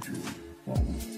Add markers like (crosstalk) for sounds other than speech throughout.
two, one. Um,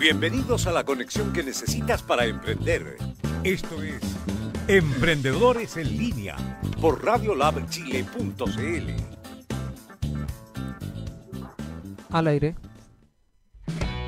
Bienvenidos a la conexión que necesitas para emprender. Esto es Emprendedores en línea por radiolabchile.cl. Al aire.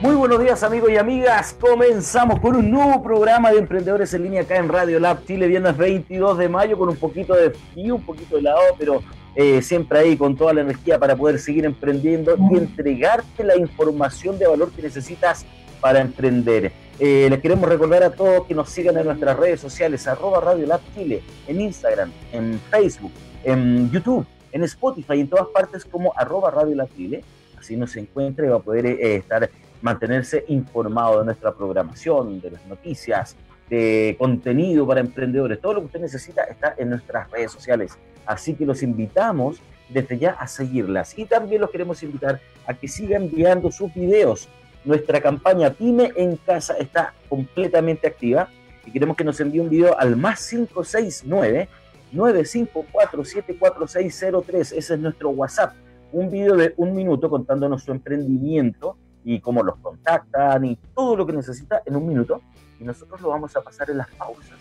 Muy buenos días amigos y amigas, comenzamos con un nuevo programa de Emprendedores en línea acá en Radio Lab Chile, viernes 22 de mayo con un poquito de frío, un poquito de helado, pero eh, siempre ahí con toda la energía para poder seguir emprendiendo y entregarte la información de valor que necesitas para emprender. Eh, les queremos recordar a todos que nos sigan en nuestras redes sociales, arroba Radio Lab Chile, en Instagram, en Facebook, en YouTube, en Spotify, en todas partes como arroba Radio Lab Chile. Así nos encuentra y va a poder eh, estar, mantenerse informado de nuestra programación, de las noticias, de contenido para emprendedores. Todo lo que usted necesita está en nuestras redes sociales. Así que los invitamos desde ya a seguirlas. Y también los queremos invitar a que sigan enviando sus videos nuestra campaña Pyme en Casa está completamente activa y queremos que nos envíe un video al más 569 954744603. Ese es nuestro WhatsApp. Un video de un minuto contándonos su emprendimiento y cómo los contactan y todo lo que necesita en un minuto. Y nosotros lo vamos a pasar en las pausas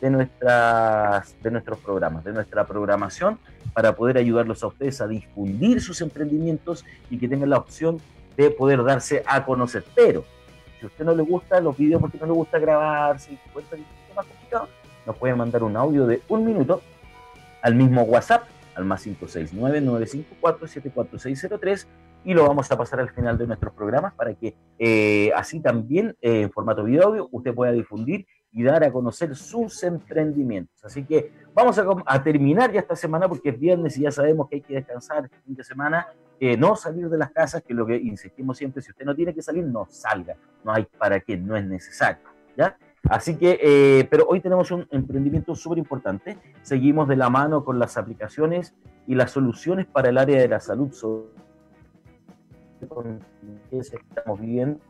de, nuestras, de nuestros programas, de nuestra programación, para poder ayudarlos a ustedes a difundir sus emprendimientos y que tengan la opción de poder darse a conocer. Pero si usted no le gusta los videos porque no le gusta grabar, si encuentra que es más complicado, nos puede mandar un audio de un minuto al mismo WhatsApp, al más 569-954-74603 y lo vamos a pasar al final de nuestros programas para que eh, así también eh, en formato video audio usted pueda difundir y dar a conocer sus emprendimientos. Así que vamos a, a, terminar ya esta semana porque es viernes y ya sabemos que hay que descansar este fin de semana eh, no salir de las casas, que es lo que insistimos siempre, si usted no tiene que salir, no salga, no hay para qué, no es necesario, ¿ya? Así que, eh, pero hoy tenemos un emprendimiento súper importante, seguimos de la mano con las aplicaciones y las soluciones para el área de la salud, con que estamos viviendo,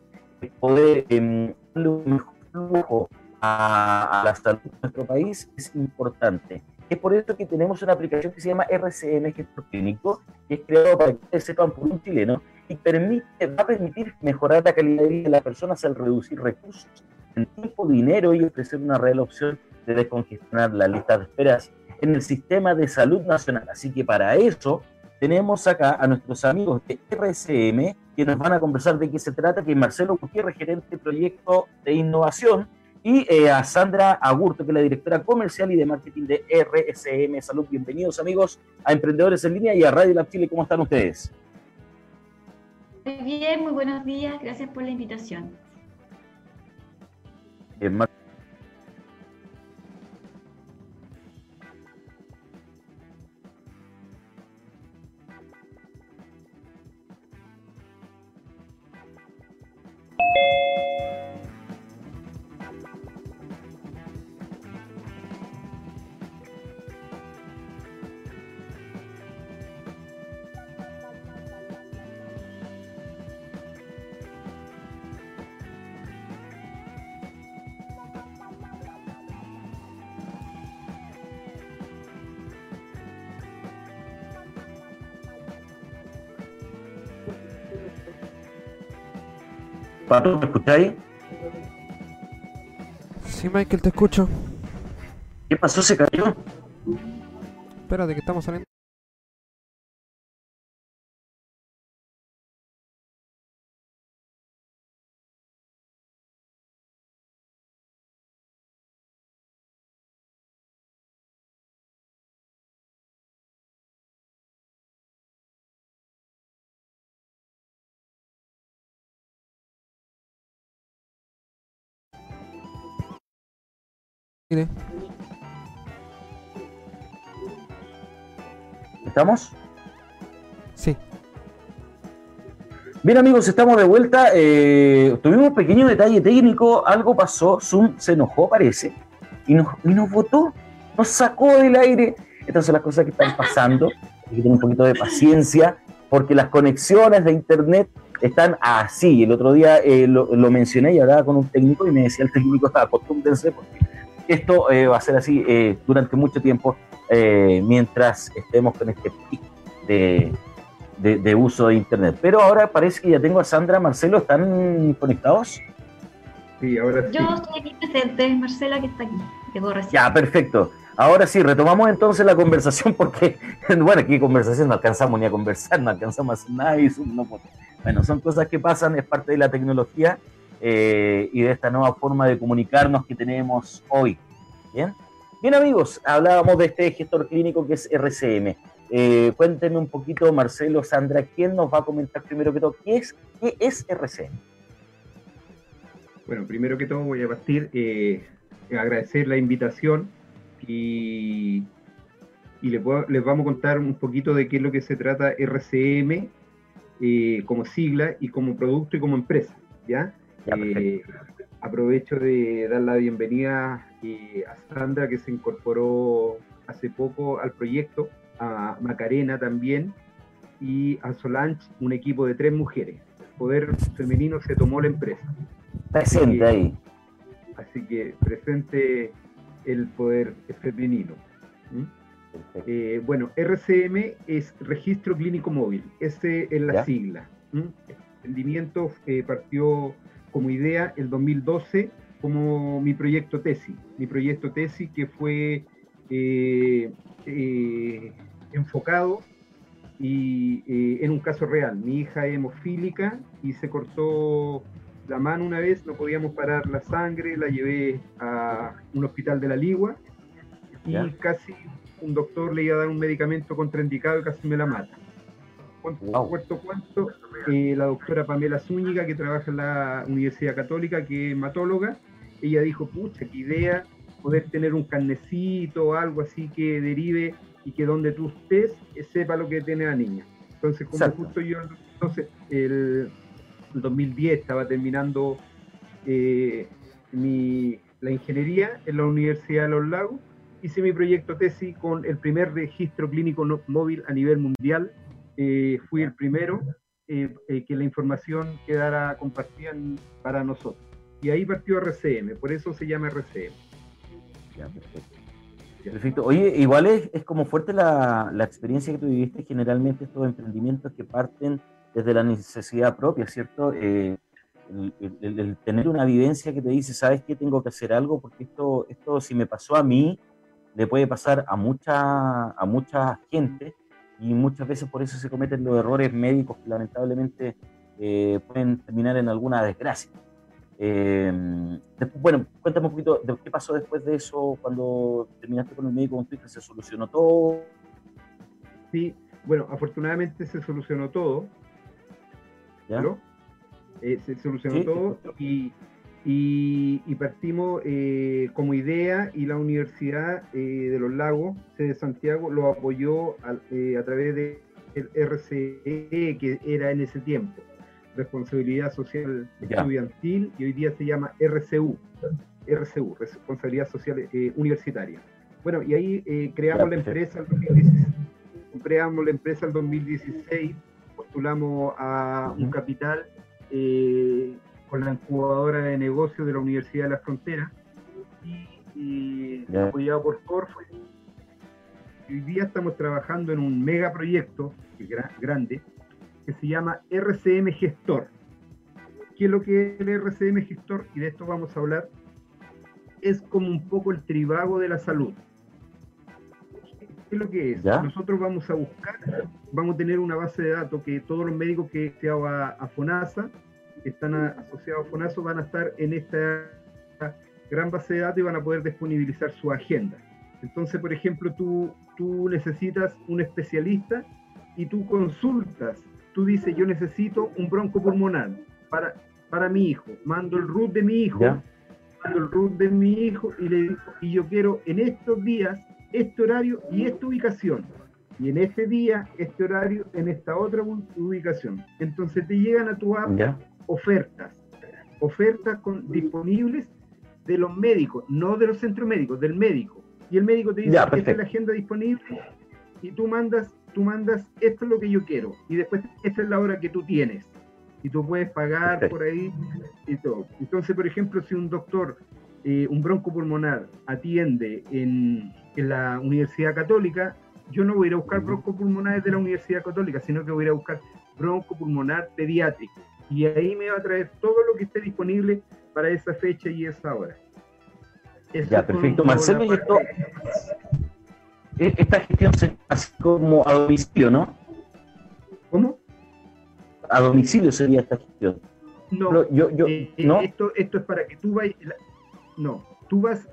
poder eh, un flujo a, a la salud de nuestro país es importante es por eso que tenemos una aplicación que se llama RCM Gestor Clínico, que es creado para que ustedes sepan por un chileno y permite, va a permitir mejorar la calidad de vida de las personas al reducir recursos en tiempo, dinero y ofrecer una real opción de descongestionar la lista de esperas en el sistema de salud nacional. Así que para eso tenemos acá a nuestros amigos de RCM que nos van a conversar de qué se trata, que Marcelo Gutiérrez, gerente de proyecto de innovación, y eh, a Sandra Agurto, que es la directora comercial y de marketing de RSM Salud. Bienvenidos amigos a Emprendedores en Línea y a Radio Lab Chile. ¿Cómo están ustedes? Muy bien, muy buenos días. Gracias por la invitación. Pato, ¿me escucháis? Sí, Michael, te escucho. ¿Qué pasó? ¿Se cayó? Espérate, que estamos saliendo. ¿Estamos? Sí, Bien amigos, estamos de vuelta. Eh, tuvimos un pequeño detalle técnico, algo pasó, Zoom se enojó parece, y nos, y nos votó, nos sacó del aire. Estas son las cosas que están pasando, hay que tener un poquito de paciencia, porque las conexiones de internet están así. El otro día eh, lo, lo mencioné y hablaba con un técnico y me decía el técnico, acostúmbrense porque esto eh, va a ser así eh, durante mucho tiempo eh, mientras estemos con este pic de, de- de uso de internet. Pero ahora parece que ya tengo a Sandra, Marcelo, ¿están conectados? Sí, ahora sí. Yo estoy aquí presente, Marcela que está aquí. Llegó recién. Ya, perfecto. Ahora sí, retomamos entonces la conversación (laughs) porque, bueno, aquí conversación no alcanzamos ni a conversar, no alcanzamos a hacer nada y Zoom no puede. Bueno, son cosas que pasan, es parte de la tecnología eh, y de esta nueva forma de comunicarnos que tenemos hoy. Bien, bien amigos, hablábamos de este gestor clínico que es RCM. Eh, cuéntenme un poquito, Marcelo, Sandra, ¿quién nos va a comentar primero que todo qué es, qué es RCM? Bueno, primero que todo voy a partir, eh, agradecer la invitación y, y les, les vamos a contar un poquito de qué es lo que se trata RCM eh, como sigla y como producto y como empresa. ¿ya? Eh, aprovecho de dar la bienvenida eh, a Sandra que se incorporó hace poco al proyecto, a Macarena también y a Solange, un equipo de tres mujeres. El poder femenino se tomó la empresa. Presente ahí. Así que presente el poder femenino. ¿Mm? Eh, bueno, RCM es Registro Clínico Móvil, ese es la Ya. sigla. ¿Mm? El emprendimiento eh, partió como idea el 2012 como mi proyecto tesis, mi proyecto tesis que fue eh, eh, enfocado y eh, en un caso real. Mi hija es hemofílica y se cortó la mano una vez, no podíamos parar la sangre, la llevé a un hospital de la Ligua y casi un doctor le iba a dar un medicamento contraindicado y casi me la mata. Wow. eh, la doctora Pamela Zúñiga, que trabaja en la Universidad Católica, que es hematóloga, ella dijo, pucha, qué idea poder tener un carnecito o algo así que derive y que donde tú estés eh, sepa lo que tiene la niña. Entonces, como Exacto. justo yo entonces, el, el 2010 estaba terminando eh, mi, la ingeniería en la Universidad de Los Lagos, hice mi proyecto tesis con el primer registro clínico no- móvil a nivel mundial. Eh, fui el primero eh, eh, que la información quedara compartida en- para nosotros. Y ahí partió RCM, por eso se llama RCM. Ya, perfecto. Perfecto. Oye, igual es, es como fuerte la, la experiencia que tú viviste, generalmente estos emprendimientos que parten desde la necesidad propia, ¿cierto? Eh, el, el- el tener una vivencia que te dice, ¿sabes qué? Tengo que hacer algo porque esto, esto si me pasó a mí, le puede pasar a mucha, a mucha gente y muchas veces por eso se cometen los errores médicos que lamentablemente eh, pueden terminar en alguna desgracia. Eh, después, bueno, cuéntame un poquito de qué pasó después de eso, cuando terminaste con el médico con hija, ¿se solucionó todo? Sí, bueno, afortunadamente se solucionó todo. ¿Ya? Eh, se solucionó Sí, todo y, y- y partimos eh, como idea y la Universidad eh, de los Lagos, de Santiago, lo apoyó al- eh, a través del RCE, que era en ese tiempo, Responsabilidad Social. Estudiantil, y hoy día se llama RCU, RCU, Responsabilidad Social eh, Universitaria. Bueno, y ahí eh, creamos la empresa en 2016 creamos la empresa en 2016, postulamos a un capital eh, con la incubadora de negocios de la Universidad de la Frontera y, y Ya. apoyado por Corfo. Hoy día estamos trabajando en un megaproyecto que es gra- grande que se llama RCM Gestor. ¿qué es lo que es el RCM gestor? Y de esto vamos a hablar. Es como un poco el tribago de la salud. ¿Qué es lo que es? Nosotros vamos a buscar, vamos a tener una base de datos que todos los médicos que se a, a FONASA, que están asociados a FONASA, van a estar en esta gran base de datos y van a poder disponibilizar su agenda. Entonces, por ejemplo, tú, tú necesitas un especialista y tú consultas, tú dices, yo necesito un bronco pulmonar para, para mi hijo, mando el root de mi hijo, mando el root de mi hijo y le digo, y yo quiero en estos días este horario y esta ubicación. Y en este día, este horario, en esta otra ubicación. Entonces te llegan a tu app ofertas, ofertas con, disponibles de los médicos, no de los centros médicos, del médico. Y el médico te dice, esta es la agenda disponible y tú mandas, tú mandas, esto es lo que yo quiero. Y después, esta es la hora que tú tienes. Y tú puedes pagar por ahí y todo. Entonces, por ejemplo, si un doctor, eh, un bronco pulmonar, atiende en, en, la Universidad Católica, yo no voy a ir a buscar broncopulmonares de la Universidad Católica, sino que voy a ir a buscar broncopulmonar pediátrico. Y ahí me va a traer todo lo que esté disponible para esa fecha y esa hora. ya, perfecto. Marcelo, esto, e-, esta gestión se hace como a domicilio, ¿no? ¿Cómo? A domicilio sería esta gestión. No, yo, yo, eh, eh, ¿no? Esto, esto es para que tú vayas. No, tú vas,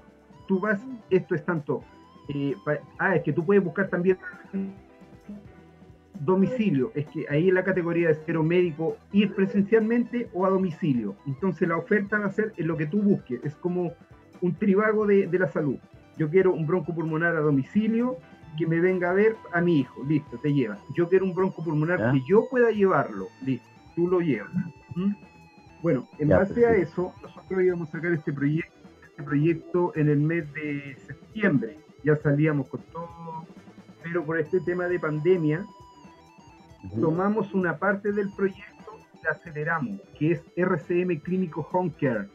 tú vas, esto es tanto. Eh, ah, es que tú puedes buscar también domicilio, es que ahí en la categoría de cero médico, ir presencialmente o a domicilio. Entonces la oferta va a ser en lo que tú busques, es como un tribago de, la salud. Yo quiero un bronco pulmonar a domicilio que me venga a ver a mi hijo, listo, te lleva. Yo quiero un bronco pulmonar que yo pueda llevarlo, listo, tú lo llevas. ¿Mm? Bueno, en base a eso, nosotros íbamos a sacar este proyecto, este proyecto en el mes de septiembre. Ya salíamos con todo, pero por este tema de pandemia, tomamos una parte del proyecto y la aceleramos, que es RCM Clínico Home Care,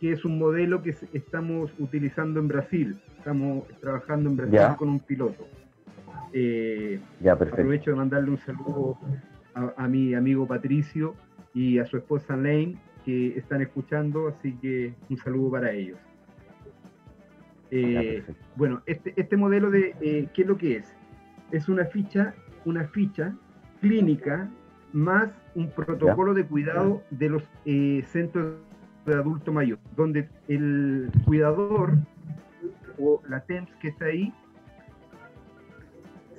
que es un modelo que estamos utilizando en Brasil. Estamos trabajando en Brasil con un piloto. Eh, aprovecho de mandarle un saludo a, mi amigo Patricio y a su esposa Lane, que están escuchando, así que un saludo para ellos. Eh, bueno, este, este modelo de, eh, ¿qué es lo que es? Es una ficha, una ficha clínica más un protocolo de cuidado de los eh, centros de adulto mayor, donde el cuidador o la TEMS que está ahí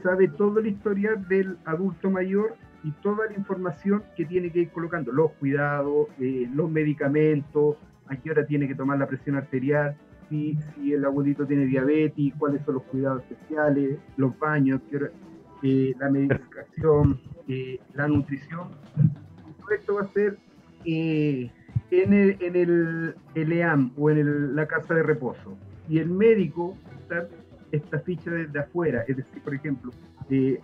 sabe todo el historial del adulto mayor y toda la información que tiene que ir colocando, los cuidados, eh, los medicamentos, a qué hora tiene que tomar la presión arterial, si, si el abuelito tiene diabetes, cuáles son los cuidados especiales, los baños, qué hora, eh, la medicación, eh, la nutrición. Todo esto va a ser eh, en, el, en el, EAM o en la casa de reposo. Y el médico, esta ficha desde afuera, es decir, por ejemplo,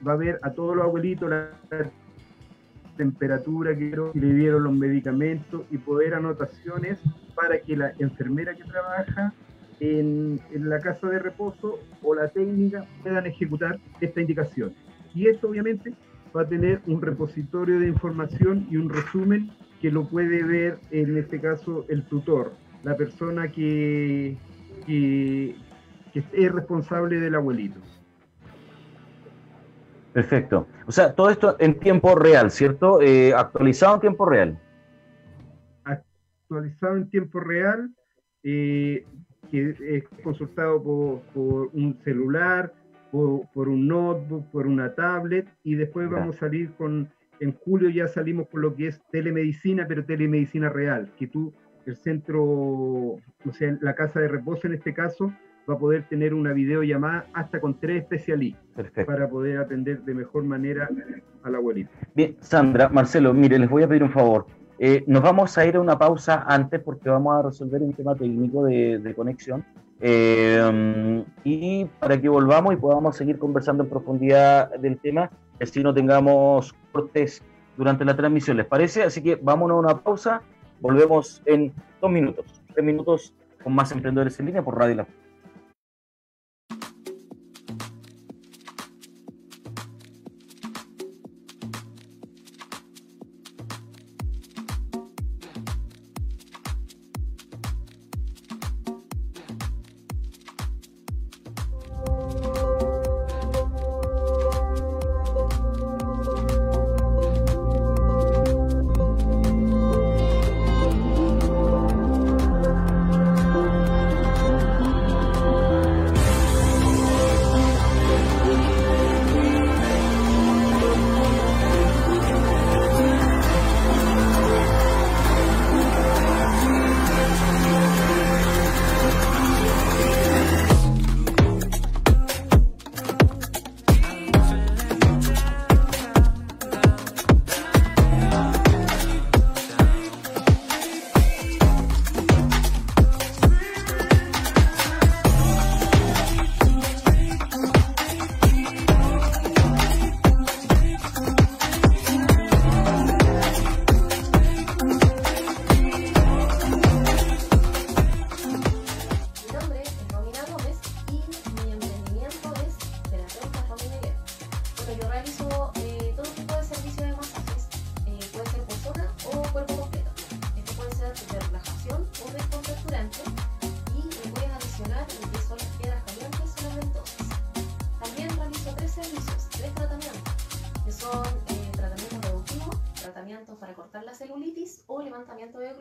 va a ver a todos los abuelitos la temperatura que le dieron los medicamentos y poder anotaciones para que la enfermera que trabaja en, en, la casa de reposo o la técnica puedan ejecutar esta indicación. Y esto obviamente va a tener un repositorio de información y un resumen que lo puede ver en este caso el tutor, la persona que, que, es responsable del abuelito. Perfecto. O sea, todo esto en tiempo real, ¿cierto? Eh, actualizado en tiempo real. Actualizado en tiempo real, eh, que es consultado por, por un celular, por, un notebook, por una tablet, y después vamos a salir con, en julio ya salimos con lo que es telemedicina, pero telemedicina real, que tú, el centro, o sea, la casa de reposo en este caso, va a poder tener una videollamada hasta con tres especialistas para poder atender de mejor manera a la abuelita. Bien, Sandra, Marcelo, mire, les voy a pedir un favor. Eh, nos vamos a ir a una pausa antes porque vamos a resolver un tema técnico de, de conexión. Eh, y para que volvamos y podamos seguir conversando en profundidad del tema, así no tengamos cortes durante la transmisión, ¿les parece? Así que vámonos a una pausa, volvemos en dos minutos, tres minutos con más emprendedores en línea por Radio La.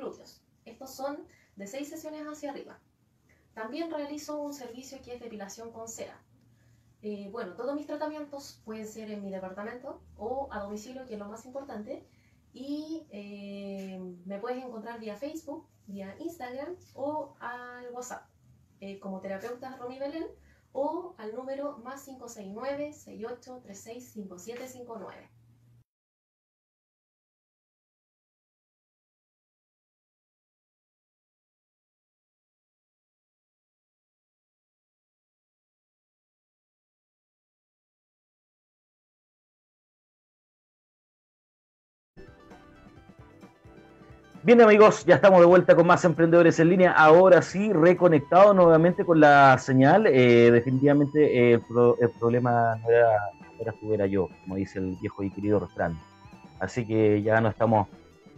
Glúteos. Estos son de seis sesiones hacia arriba. También realizo un servicio que es depilación con cera. Eh, bueno, todos mis tratamientos pueden ser en mi departamento o a domicilio, que es lo más importante. Y eh, me puedes encontrar vía Facebook, vía Instagram o al WhatsApp, eh, como terapeuta Romy Belén o al número más 569 6836 5759. Bien amigos, ya estamos de vuelta con más emprendedores en línea. Ahora sí, reconectado nuevamente con la señal. Eh, definitivamente eh, el, pro- el problema no era, era tú, yo, como dice el viejo y querido refrán. Así que ya nos estamos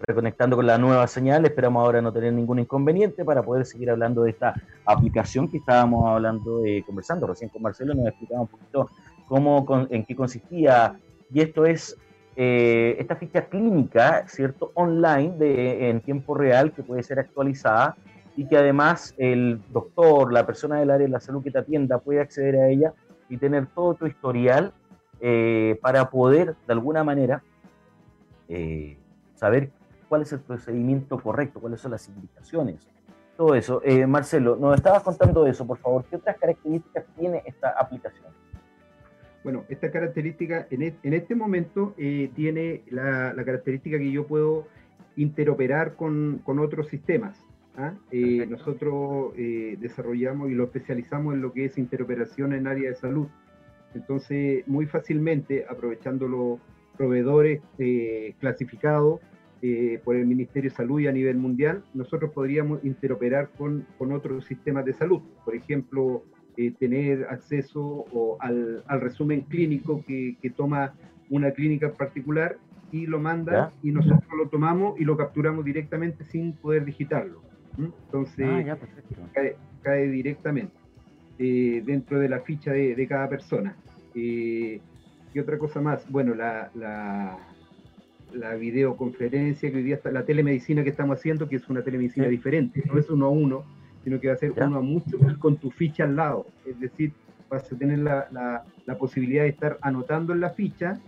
reconectando con la nueva señal. Esperamos ahora no tener ningún inconveniente para poder seguir hablando de esta aplicación que estábamos hablando, eh, conversando recién con Marcelo. Nos explicaba un poquito cómo, en qué consistía. Y esto es eh, esta ficha clínica, ¿cierto? Online de, en tiempo real que puede ser actualizada y que además el doctor, la persona del área de la salud que te atienda puede acceder a ella y tener todo tu historial eh, para poder de alguna manera eh, saber cuál es el procedimiento correcto, cuáles son las indicaciones, todo eso. Eh, Marcelo, nos estabas contando eso, por favor. ¿Qué otras características tiene esta aplicación? Bueno, esta característica en, e- en este momento eh, tiene la, la característica que yo puedo interoperar con, con otros sistemas. ¿ah? Eh, nosotros eh, desarrollamos y lo especializamos en lo que es interoperación en área de salud. Entonces, muy fácilmente, aprovechando los proveedores eh, clasificados eh, por el Ministerio de Salud y a nivel mundial, nosotros podríamos interoperar con, con otros sistemas de salud. Por ejemplo, eh, tener acceso o al, al resumen clínico que, que toma una clínica en particular y lo manda y nosotros lo tomamos y lo capturamos directamente sin poder digitarlo. Entonces, Ah, ya, cae, cae directamente eh, dentro de la ficha de, de cada persona. Eh, y otra cosa más, bueno, la, la, la videoconferencia que hoy día está, la telemedicina que estamos haciendo, que es una telemedicina Sí. diferente, no es uno a uno, sino que va a ser Ya. uno a mucho con tu ficha al lado. Es decir, vas a tener la, la, la posibilidad de estar anotando en la ficha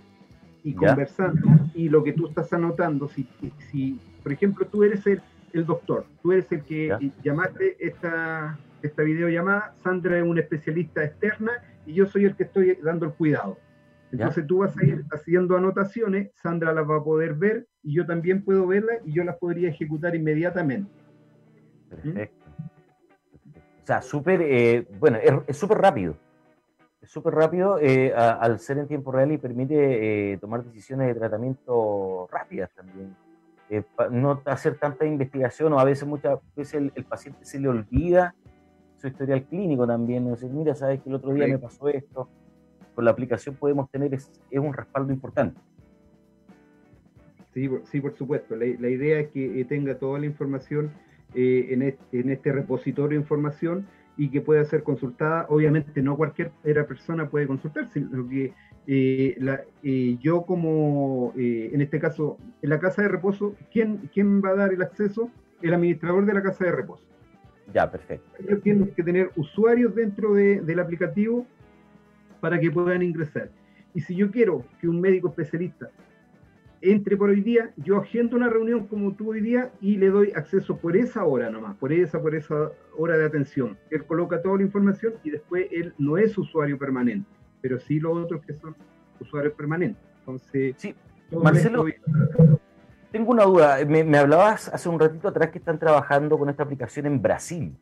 y Ya. conversando, y lo que tú estás anotando, si, si por ejemplo, tú eres el, el doctor, tú eres el que Ya. llamaste esta, esta videollamada, Sandra es una especialista externa y yo soy el que estoy dando el cuidado. Ya. Entonces tú vas a ir haciendo anotaciones, Sandra las va a poder ver y yo también puedo verlas y yo las podría ejecutar inmediatamente. Perfecto. O sea, súper, eh, bueno, es súper rápido. Es súper rápido eh, a- al ser en tiempo real y permite eh, tomar decisiones de tratamiento rápidas también. Eh, no hacer tanta investigación o a veces muchas veces el, el paciente se le olvida su historial clínico también. Es decir, mira, sabes que el otro día me pasó esto. Con la aplicación podemos tener, es, es un respaldo importante. Sí, por, sí, por supuesto. La, la idea es que eh, tenga toda la información eh, en, este, en este repositorio de información y que pueda ser consultada. Obviamente no cualquier persona puede consultar, sino que eh, la- eh, yo como, en este caso, en la casa de reposo, ¿quién, ¿quién va a dar el acceso? El administrador de la casa de reposo. Ya, perfecto. Ellos tienen que tener usuarios dentro de- del aplicativo para que puedan ingresar. Y si yo quiero que un médico especialista entre por hoy día, yo agendo una reunión como tú hoy día y le doy acceso por esa hora nomás, por esa, por esa hora de atención. Él coloca toda la información y después él no es usuario permanente, pero sí los otros que son usuarios permanentes. Entonces, Sí, Marcelo, Tengo una duda. Me, me hablabas hace un ratito atrás que están trabajando con esta aplicación en Brasil.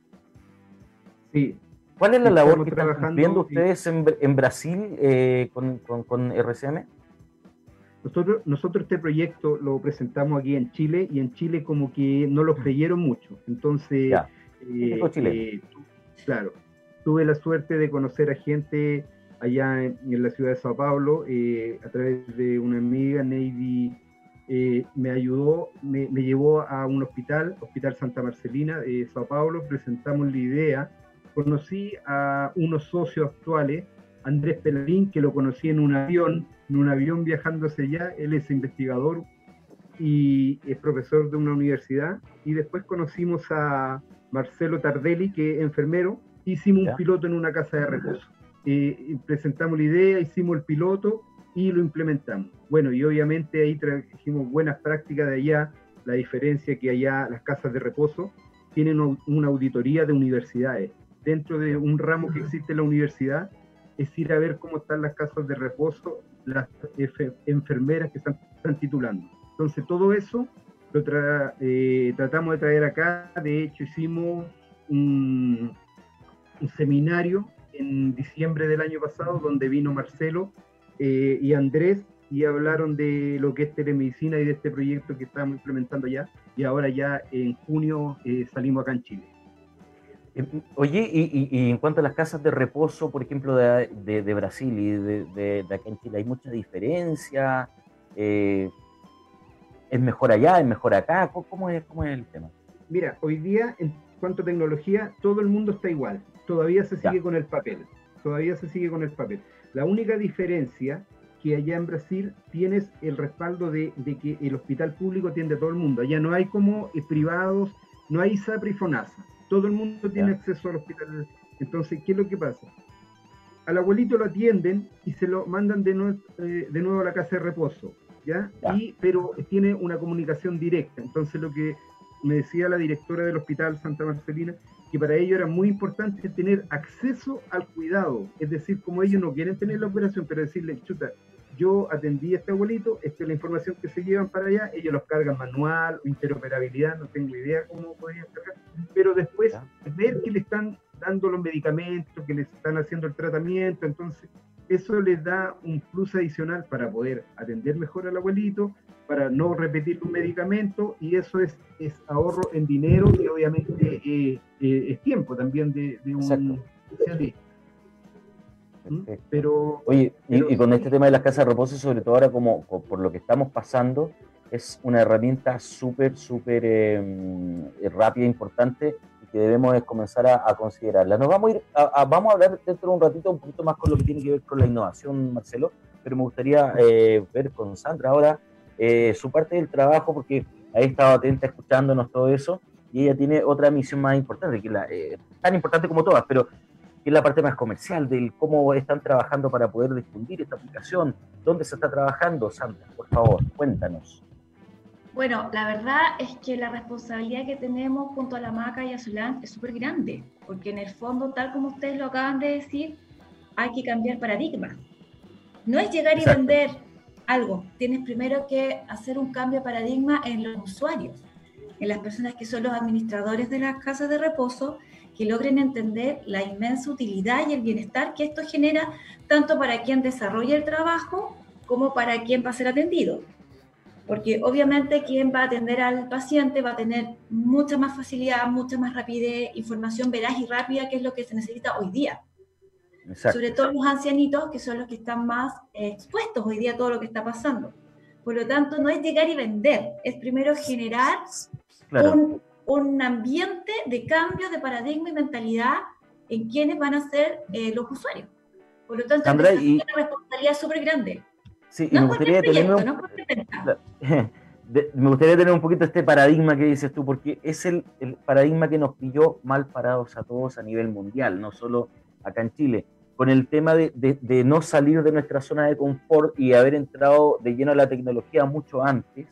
sí, ¿Cuál es la labor que están cumpliendo y- ustedes en, Br- en Brasil eh, con, con- con RCM? Nosotros, nosotros este proyecto lo presentamos aquí en Chile y en Chile como que no lo creyeron mucho. Entonces, eh, eh, claro, tuve la suerte de conocer a gente allá en, en la ciudad de Sao Paulo, eh, a través de una amiga, Navy, me ayudó, me, me, llevó a un hospital, Hospital Santa Marcelina de Sao Paulo, presentamos la idea, conocí a unos socios actuales, Andrés Pelarín, que lo conocí en un avión, en un avión viajándose allá, él es investigador y es profesor de una universidad, y después conocimos a Marcelo Tardelli, que es enfermero, hicimos un piloto en una casa de reposo. Eh, presentamos la idea, hicimos el piloto y lo implementamos. Bueno, y obviamente ahí trajimos buenas prácticas de allá, la diferencia que allá las casas de reposo tienen una auditoría de universidades. Dentro de un ramo que existe en la universidad es ir a ver cómo están las casas de reposo, las enfermeras que están, están titulando. Entonces todo eso lo eh, tratamos de traer acá, de hecho hicimos un, un seminario en diciembre del año pasado donde vino Marcelo eh, y Andrés y hablaron de lo que es telemedicina y de este proyecto que estamos implementando ya y ahora ya en junio eh, salimos acá en Chile. Eh, oye, y, y, en cuanto a las casas de reposo, por ejemplo, de, de, de Brasil y de, de, acá en Chile, ¿hay mucha diferencia? Eh, ¿Es mejor allá? ¿Es mejor acá? ¿Cómo es, ¿Cómo es el tema? Mira, hoy día, en cuanto a tecnología, todo el mundo está igual. Todavía se sigue ya. con el papel. Todavía se sigue con el papel. La única diferencia que allá en Brasil tienes el respaldo de, de, que el hospital público atiende a todo el mundo. Allá no hay como eh, privados, no hay SAPRI y FONASA. Todo el mundo tiene acceso al hospital. Entonces, ¿qué es lo que pasa? Al abuelito lo atienden y se lo mandan de, nuevo, eh, de nuevo a la casa de reposo, ¿ya? ya. Y, pero tiene una comunicación directa. Entonces, lo que me decía la directora del hospital Santa Marcelina, que para ellos era muy importante tener acceso al cuidado. Es decir, como ellos no quieren tener la operación, pero decirle, chuta, yo atendí a este abuelito, esta es la información que se llevan para allá, ellos los cargan manual interoperabilidad, no tengo idea cómo podrían cargar, pero después ver que le están dando los medicamentos, que les están haciendo el tratamiento, entonces eso les da un plus adicional para poder atender mejor al abuelito, para no repetir un medicamento y eso es, es ahorro en dinero y obviamente eh, eh, es tiempo también de, de un especialista. Pero, Oye, pero, y, y, con este tema de las casas de reposo, sobre todo ahora como, por lo que estamos pasando, es una herramienta súper, súper eh, rápida, importante y que debemos comenzar a, a considerarla. Nos vamos a ir, a, a, vamos a hablar dentro de un ratito un poquito más con lo que tiene que ver con la innovación, Marcelo, pero me gustaría eh, ver con Sandra ahora eh, su parte del trabajo, porque ha estado atenta escuchándonos todo eso, y ella tiene otra misión más importante, que la, eh, tan importante como todas, pero que es la parte más comercial, del cómo están trabajando para poder difundir esta aplicación, dónde se está trabajando, Sandra, por favor, cuéntanos. Bueno, la verdad es que la responsabilidad que tenemos junto a la MACA y a Solan es súper grande, porque en el fondo, tal como ustedes lo acaban de decir, hay que cambiar paradigmas. No es llegar y Exacto. vender algo, tienes primero que hacer un cambio de paradigma en los usuarios, en las personas que son los administradores de las casas de reposo, que logren entender la inmensa utilidad y el bienestar que esto genera tanto para quien desarrolla el trabajo como para quien va a ser atendido. Porque obviamente quien va a atender al paciente va a tener mucha más facilidad, mucha más rapidez, información veraz y rápida, que es lo que se necesita hoy día. Exacto. Sobre todo los ancianitos, que son los que están más expuestos hoy día a todo lo que está pasando. Por lo tanto, no es llegar y vender, es primero generar claro. un, un, ambiente de cambio de paradigma y mentalidad en quienes van a ser eh, los usuarios. Por lo tanto, Sandra, es una responsabilidad súper grande. Sí, no me gustaría tener un... no (laughs) me gustaría tener un poquito este paradigma que dices tú, porque es el, el, paradigma que nos pilló mal parados a todos a nivel mundial, no solo acá en Chile, con el tema de, de, de no salir de nuestra zona de confort y haber entrado de lleno a la tecnología mucho antes.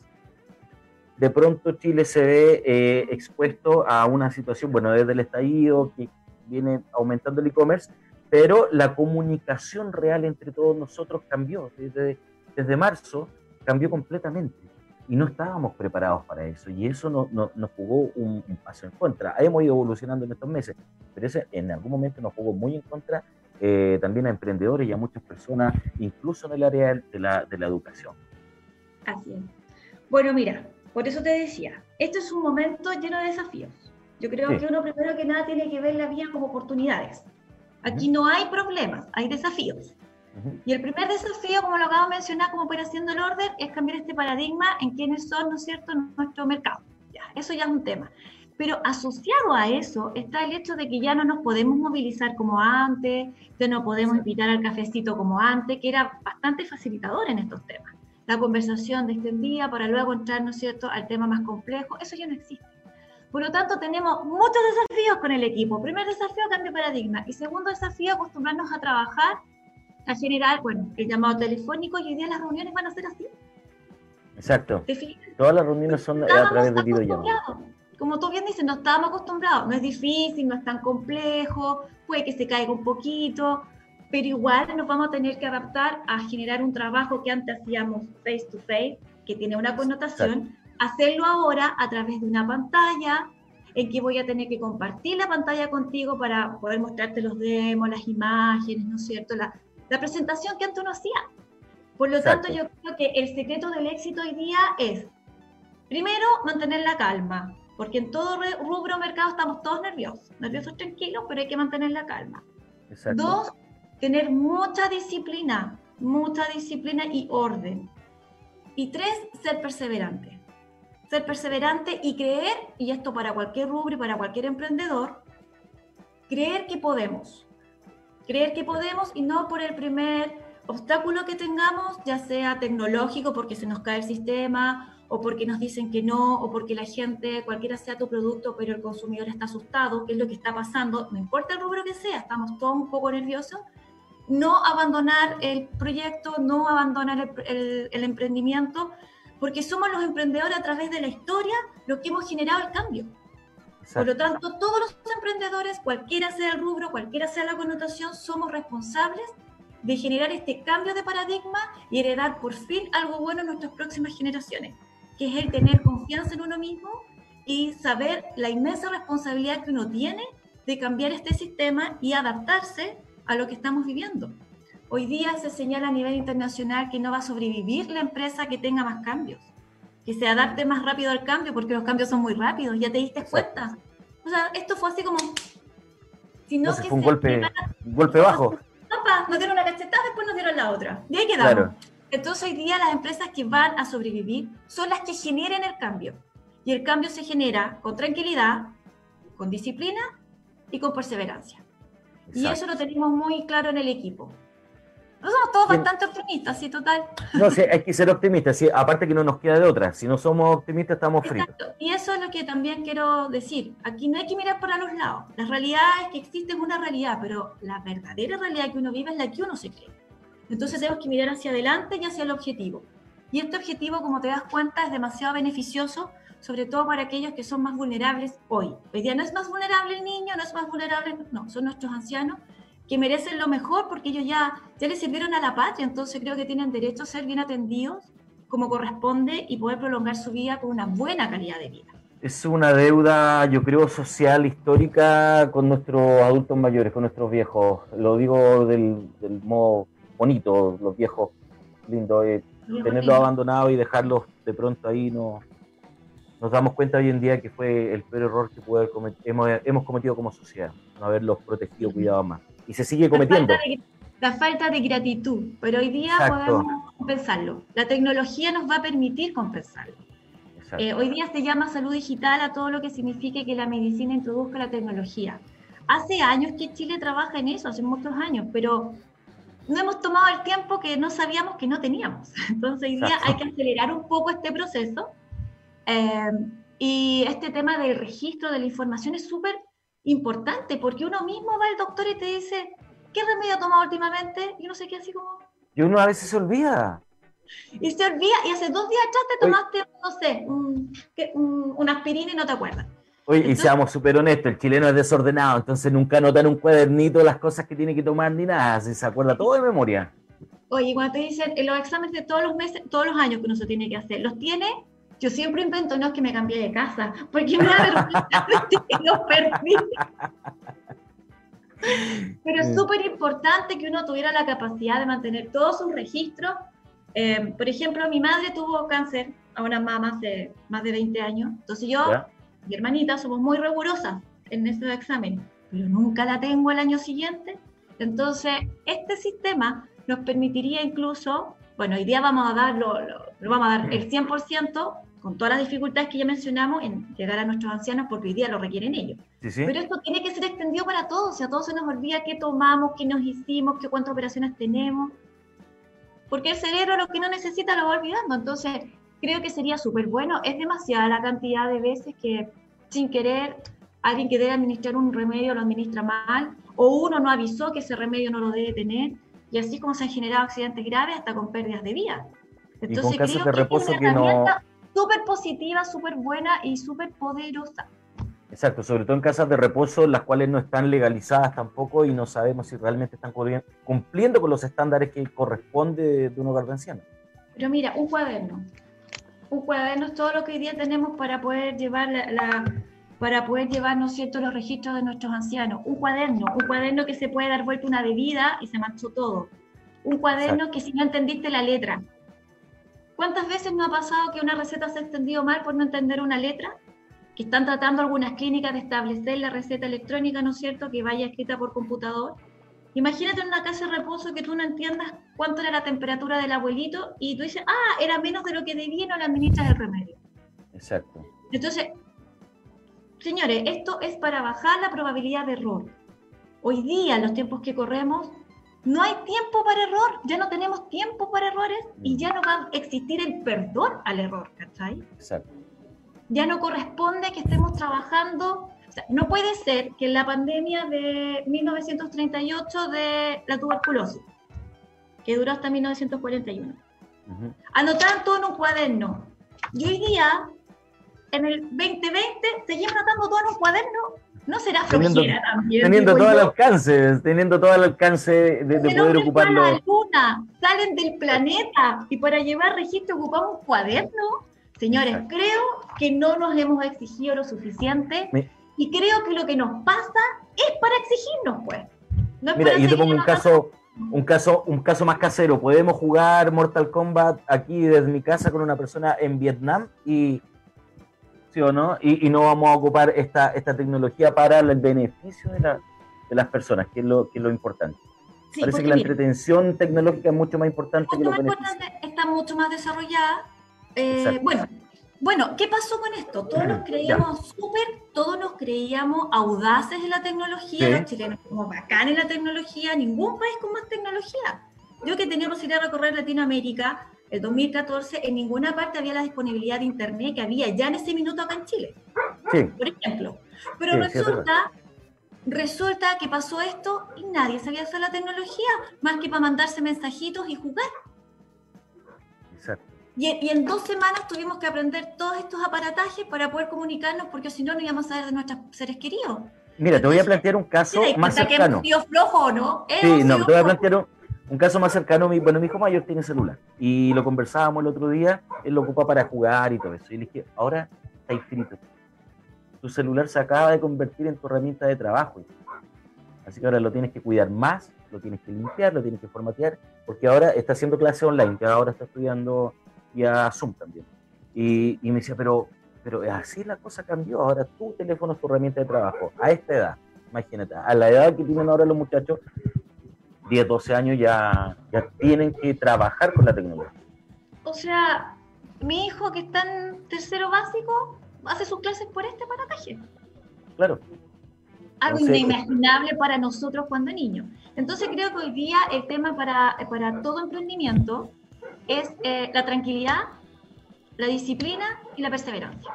De pronto Chile se ve eh, expuesto a una situación, bueno, desde el estallido, que viene aumentando el e-commerce, pero la comunicación real entre todos nosotros cambió. Desde, desde marzo cambió completamente y no estábamos preparados para eso y eso no, no, nos jugó un, paso en contra. Hemos ido evolucionando en estos meses, pero en algún momento nos jugó muy en contra eh, también a emprendedores y a muchas personas, incluso en el área de la, de la educación. Así es. Bueno, mira, por eso te decía, esto es un momento lleno de desafíos. Yo creo sí. que uno primero que nada tiene que ver la vida como oportunidades. Aquí no hay problemas, hay desafíos. Ujú. Y el primer desafío, como lo acabo de mencionar, como operación del orden, es cambiar este paradigma en quiénes son, ¿no es cierto?, nuestro mercado. Ya, eso ya es un tema. Pero asociado a eso está el hecho de que ya no nos podemos movilizar como antes, ya no podemos invitar al cafecito como antes, que era bastante facilitador en estos temas. La conversación distendida para luego entrar, ¿no es cierto?, al tema más complejo, eso ya no existe. Por lo tanto, tenemos muchos desafíos con el equipo. Primer desafío, cambio de paradigma. Y segundo desafío, acostumbrarnos a trabajar, a generar, bueno, el llamado telefónico. Y hoy día las reuniones van a ser así. Exacto. Todas las reuniones son a través de videollamada. acostumbrados. Como tú bien dices, no estábamos acostumbrados. No es difícil, no es tan complejo, puede que se caiga un poquito, pero igual nos vamos a tener que adaptar a generar un trabajo que antes hacíamos face to face, que tiene una connotación, hacerlo ahora a través de una pantalla, en que voy a tener que compartir la pantalla contigo para poder mostrarte los demos, las imágenes, ¿no es cierto? La, la presentación que antes uno hacía. Por lo Exacto. tanto, yo creo que el secreto del éxito hoy día es, primero, mantener la calma, porque en todo rubro mercado estamos todos nerviosos, nerviosos tranquilos, pero hay que mantener la calma. Exacto. Dos, tener mucha disciplina, mucha disciplina y orden. Y tres, ser perseverante. Ser perseverante y creer, y esto para cualquier rubro y para cualquier emprendedor, creer que podemos. Creer que podemos y no por el primer obstáculo que tengamos, ya sea tecnológico porque se nos cae el sistema, o porque nos dicen que no, o porque la gente, cualquiera sea tu producto, pero el consumidor está asustado, qué es lo que está pasando, no importa el rubro que sea, estamos todos un poco nerviosos, no abandonar el proyecto, no abandonar el, el- el emprendimiento, porque somos los emprendedores a través de la historia los que hemos generado el cambio. Por Exacto. lo tanto, todos los emprendedores, cualquiera sea el rubro, cualquiera sea la connotación, somos responsables de generar este cambio de paradigma y heredar por fin algo bueno en nuestras próximas generaciones, que es el tener confianza en uno mismo y saber la inmensa responsabilidad que uno tiene de cambiar este sistema y adaptarse a lo que estamos viviendo. Hoy día se señala a nivel internacional que no va a sobrevivir la empresa que tenga más cambios, que se adapte más rápido al cambio, porque los cambios son muy rápidos, ya te diste cuenta. O sea, esto fue así como... Sino No sé, que fue un se golpe, prepara- un golpe bajo. Papá, nos dieron una cachetada, después nos dieron la otra. Y ahí quedamos. Claro. Entonces hoy día las empresas que van a sobrevivir son las que generen el cambio. Y el cambio se genera con tranquilidad, con disciplina y con perseverancia. Y Exacto. eso lo tenemos muy claro en el equipo. No somos todos bastante optimistas, sí, total. No, sí, hay que ser optimistas. sí, aparte que no nos queda de otra. Si no somos optimistas, estamos fritos. Exacto. Y eso es lo que también quiero decir. Aquí no hay que mirar para los lados. La realidad es que existe una realidad, pero la verdadera realidad que uno vive es la que uno se cree. Entonces tenemos que mirar hacia adelante y hacia el objetivo. Y este objetivo, como te das cuenta, es demasiado beneficioso, sobre todo para aquellos que son más vulnerables hoy. Hoy día no es más vulnerable el niño, no es más vulnerable, no, son nuestros ancianos que merecen lo mejor porque ellos ya, ya les sirvieron a la patria, entonces creo que tienen derecho a ser bien atendidos como corresponde y poder prolongar su vida con una buena calidad de vida. Es una deuda, yo creo, social, histórica con nuestros adultos mayores, con nuestros viejos. Lo digo del, del modo bonito, los viejos lindos. eh, tenerlos abandonados y dejarlos de pronto ahí, no, nos damos cuenta hoy en día que fue el peor error que puede haber hemos, hemos cometido como sociedad, no haberlos protegido, cuidado más. Y se sigue cometiendo. La falta, de, la falta de gratitud, pero hoy día Exacto. podemos compensarlo. La tecnología nos va a permitir compensarlo. Eh, hoy día se llama salud digital a todo lo que signifique que la medicina introduzca la tecnología. Hace años que Chile trabaja en eso, hace muchos años, pero no hemos tomado el tiempo que no sabíamos que no teníamos. (laughs) Entonces hoy día Exacto. hay que acelerar un poco este proceso. Eh, y este tema del registro de la información es súper importante porque uno mismo va al doctor y te dice, ¿qué remedio ha tomado últimamente? Y uno se queda así como, Y uno a veces se olvida. y se olvida, y hace dos días atrás te Oye. tomaste, no sé, un, que- un- una aspirina y no te acuerdas. Oye, y Entonces- seamos súper honestos, el chileno es desordenado, entonces nunca anota en un cuadernito las cosas que tiene que tomar ni nada, se se acuerda todo de memoria. Oye, cuando te dicen en los exámenes de todos los meses, todos los años que uno se tiene que hacer, ¿los tiene? Yo siempre invento, no es que me cambié de casa, porque me da vergüenza (laughs) los. Pero es Mm. súper importante que uno tuviera la capacidad de mantener todos sus registros. Eh, por ejemplo, mi madre tuvo cáncer a una mamá hace más de 20 años. Entonces yo, ¿Ya? mi hermanita, somos muy rigurosas en esos exámenes, pero nunca la tengo el año siguiente. Entonces, este sistema nos permitiría incluso, bueno, hoy día vamos a dar, lo, lo- lo vamos a dar el 100% con todas las dificultades que ya mencionamos en llegar a nuestros ancianos porque hoy día lo requieren ellos. Sí, sí. Pero esto tiene que ser extendido para todos, o sea, a todos se nos olvida qué tomamos, qué nos hicimos, qué cuántas operaciones tenemos. Porque el cerebro lo que no necesita lo va olvidando. Entonces, creo que sería súper bueno. Es demasiada la cantidad de veces que sin querer alguien que debe administrar un remedio lo administra mal, o uno no avisó que ese remedio no lo debe tener, y así como se han generado accidentes graves hasta con pérdidas de vida. Entonces, casos creo de que reposo es que una no- herramienta súper positiva, súper buena y súper poderosa. Exacto, sobre todo en casas de reposo, las cuales no están legalizadas tampoco y no sabemos si realmente están cumpliendo con los estándares que corresponde de, un hogar de ancianos. Pero mira, un cuaderno. Un cuaderno es todo lo que hoy día tenemos para poder llevar la, la- para poder llevar, ¿no es cierto?, los registros de nuestros ancianos. Un cuaderno, un cuaderno que se puede dar vuelta una bebida y se manchó todo. Un cuaderno que si no entendiste la letra. ¿Cuántas veces no ha pasado que una receta se ha extendido mal por no entender una letra? Que están tratando algunas clínicas de establecer la receta electrónica, ¿no es cierto?, que vaya escrita por computador. Imagínate en una casa de reposo que tú no entiendas cuánto era la temperatura del abuelito y tú dices, ah, era menos de lo que debía y no le administras el remedio. Exacto. Entonces, señores, esto es para bajar la probabilidad de error. Hoy día, en los tiempos que corremos, no hay tiempo para error, ya no tenemos tiempo para errores y ya no va a existir el perdón al error, ¿cachai? Exacto. ya no corresponde que estemos trabajando. o sea, no puede ser que en la pandemia de 1938 de la tuberculosis, que duró hasta 1941, Ujú. anotaban todo en un cuaderno. Y hoy día, en el 2020, seguimos anotando todo en un cuaderno. ¿No será Teniendo- flojera también? Teniendo todo el alcance, teniendo todo el alcance de, de poder hombre ocuparlo. la luna, salen del planeta y para llevar registro ocupamos un cuaderno. Señores, Exacto. creo que no nos hemos exigido lo suficiente Mi- y creo que lo que nos pasa es para exigirnos, pues. No es Mira, yo te pongo un caso, un caso, un caso más casero. Podemos jugar Mortal Kombat aquí desde mi casa con una persona en Vietnam y sí o no, y, y no vamos a ocupar esta, esta tecnología para el beneficio de, la- de las personas, que es lo, que es lo importante. Sí, Parece que la mira, entretención tecnológica es mucho más importante que los beneficios. está mucho más desarrollada. Eh, bueno, bueno, ¿qué pasó con esto? Todos nos (clears throat) creíamos súper, todos nos creíamos audaces en la tecnología, Sí. los chilenos como bacán en la tecnología, ningún país con más tecnología. Yo que tenía posibilidad de recorrer Latinoamérica, el 2014, en ninguna parte había la disponibilidad de Internet que había ya en ese minuto acá en Chile, Sí, por ejemplo. Pero Sí, sí, es resulta, resulta que pasó esto y nadie sabía hacer la tecnología, más que para mandarse mensajitos y jugar. exacto. Y, y en dos semanas tuvimos que aprender todos estos aparatajes para poder comunicarnos, porque si no, no íbamos a saber de nuestros seres queridos. Mira, te voy a plantear un caso ¿Te das más que cercano. hemos sido flojos o no? Sí, no, te voy a plantear un, un caso más cercano. Mi, bueno, mi hijo mayor tiene celular y lo conversábamos el otro día. Él lo ocupa para jugar y todo eso. Y le dije, ahora está inscrito. Tu celular se acaba de convertir en tu herramienta de trabajo. Así que ahora lo tienes que cuidar más, lo tienes que limpiar, lo tienes que formatear, porque ahora está haciendo clase online, que ahora está estudiando vía Zoom también. Y, y me decía, pero, pero así la cosa cambió. Ahora tu teléfono es tu herramienta de trabajo. A esta edad, imagínate, a la edad que tienen ahora los muchachos, 10, 12 años ya, ya tienen que trabajar con la tecnología. O sea, mi hijo que está en tercero básico hace sus clases por este aparataje. Claro, Algo Entonces- inimaginable para nosotros cuando niños. Entonces creo que hoy día el tema para, para todo emprendimiento es eh, la tranquilidad, la disciplina y la perseverancia.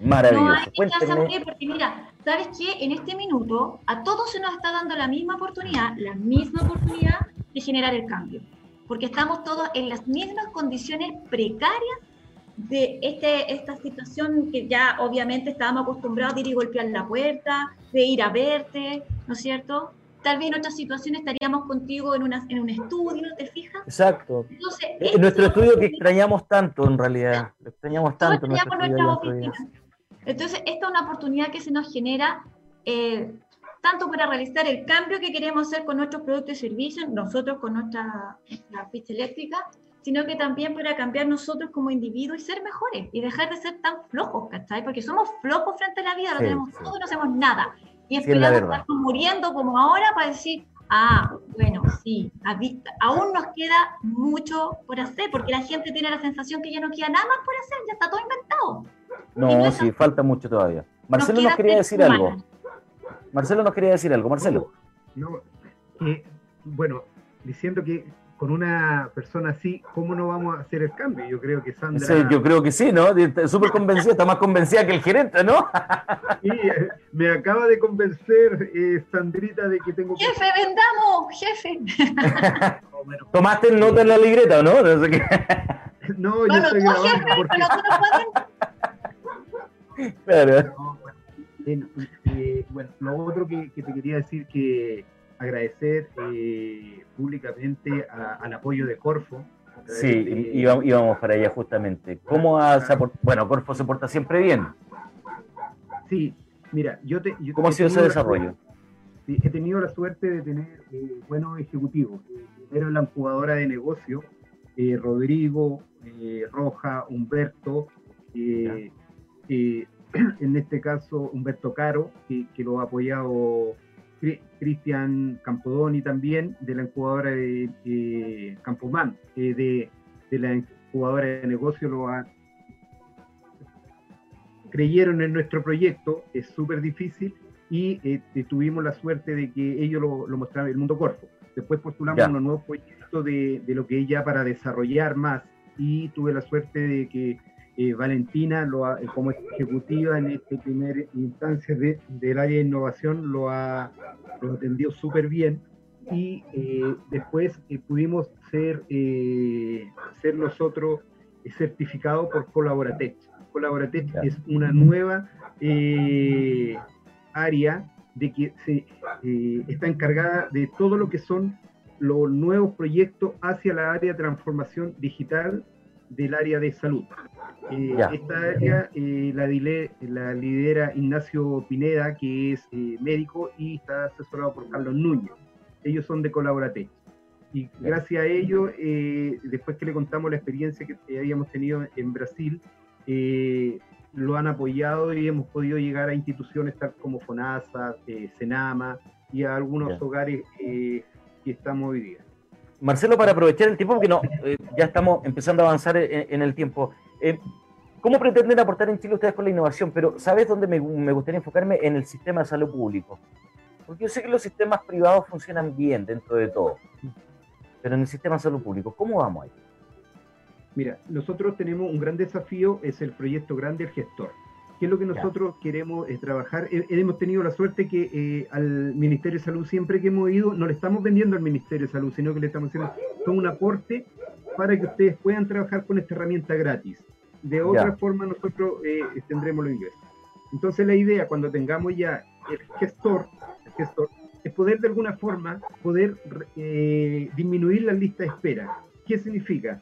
No maravilloso. hay que echarse a Cuéntenme, porque mira, ¿sabes qué? En este minuto a todos se nos está dando la misma oportunidad, la misma oportunidad de generar el cambio. Porque estamos todos en las mismas condiciones precarias de este, esta situación que ya obviamente estábamos acostumbrados de ir y golpear la puerta, de ir a verte, ¿no es cierto? Tal vez en otras situaciones estaríamos contigo en, una, en un estudio, ¿te fijas? exacto. Entonces, esto- nuestro estudio que extrañamos tanto en realidad. Lo extrañamos tanto estudio nuestras en oficinas. Entonces, esta es una oportunidad que se nos genera eh, tanto para realizar el cambio que queremos hacer con nuestros productos y servicios, nosotros con nuestra, nuestra ficha eléctrica, sino que también para cambiar nosotros como individuos y ser mejores y dejar de ser tan flojos, ¿cachai? Porque somos flojos frente a la vida, lo Sí, tenemos sí. todo y no hacemos nada. Y Sí, es esperamos verdad. estar muriendo como ahora para decir, ah, Bueno, sí, aún nos queda mucho por hacer, porque la gente tiene la sensación que ya no queda nada más por hacer, ya está todo inventado. No sí, falta mucho todavía. Marcelo nos quería decir algo. Marcelo nos quería decir algo. Marcelo. No, que, bueno, diciendo que con una persona así, ¿cómo no vamos a hacer el cambio? Yo creo que Sandra... Yo creo que sí, ¿no? Está Súper convencida, está más convencida que el gerente, ¿no? (laughs) Sí, eh, me acaba de convencer eh, Sandrita de que tengo que... Jefe, vendamos, jefe. (laughs) No, bueno, Tomaste nota en la libreta, ¿o no? No sé qué. (laughs) no, yo Bueno, estoy grabando jefe, porque... pero tú no puedes. Claro. No, bueno, en- eh, bueno, lo otro que, que te quería decir que agradecer eh, públicamente a- al apoyo de Corfo. a Sí, de- íbamos, íbamos para allá justamente. ¿Cómo ha port- Bueno, Corfo se porta siempre bien. Sí, mira, yo te... yo ¿Cómo ha sido ese desarrollo? Sí, he tenido la suerte de tener eh, buenos ejecutivos. Eh, primero la incubadora de negocio, eh, Rodrigo, Roja, Humberto, eh, (clears throat) en este caso Humberto Caro, que, que lo ha apoyado Cri- Cristian Campodoni también, de la incubadora de eh, Campomán, eh, de, de la incubadora de negocio, lo ha, creyeron en nuestro proyecto, es súper difícil, y eh, tuvimos la suerte de que ellos lo, lo mostraron, el Mundo Corfo. Después postulamos Ya. unos nuevos proyectos de, de lo que ella para desarrollar más, y tuve la suerte de que eh, Valentina, lo ha- eh, como ejecutiva en esta primera instancia de, del área de innovación, lo ha lo atendió súper bien. Y eh, después eh, pudimos ser, ser nosotros certificados por Colaboratech. Colaboratech es una nueva área de que se, está encargada de todo lo que son los nuevos proyectos hacia la área de transformación digital del área de salud. Eh, esta área eh, la, dile- la lidera Ignacio Pineda, que es eh, médico y está asesorado por Carlos Núñez. Ellos son de Colaboratech. Y gracias a ellos, eh, después que le contamos la experiencia que habíamos tenido en Brasil, lo han apoyado y hemos podido llegar a instituciones tal como FONASA, Senama y a algunos hogares que estamos hoy día. Marcelo, para aprovechar el tiempo, porque no, eh, ya estamos empezando a avanzar en, el tiempo. eh, ¿Cómo pretenden aportar en Chile ustedes con la innovación? Pero ¿sabes dónde me, me gustaría enfocarme? En el sistema de salud público. Porque yo sé que los sistemas privados funcionan bien dentro de todo. Pero en el sistema de salud público, ¿cómo vamos ahí? Mira, nosotros tenemos un gran desafío, es el proyecto grande El Gestor. ¿Qué es lo que nosotros queremos eh, trabajar? Eh, hemos tenido la suerte que eh, al Ministerio de Salud, siempre que hemos ido, no le estamos vendiendo al Ministerio de Salud, sino que le estamos haciendo todo un aporte para que ustedes puedan trabajar con esta herramienta gratis. De otra Ya. forma, nosotros eh, tendremos los ingresos. Entonces, la idea, cuando tengamos ya el gestor, el gestor es poder de alguna forma poder eh, disminuir la lista de espera. ¿Qué significa?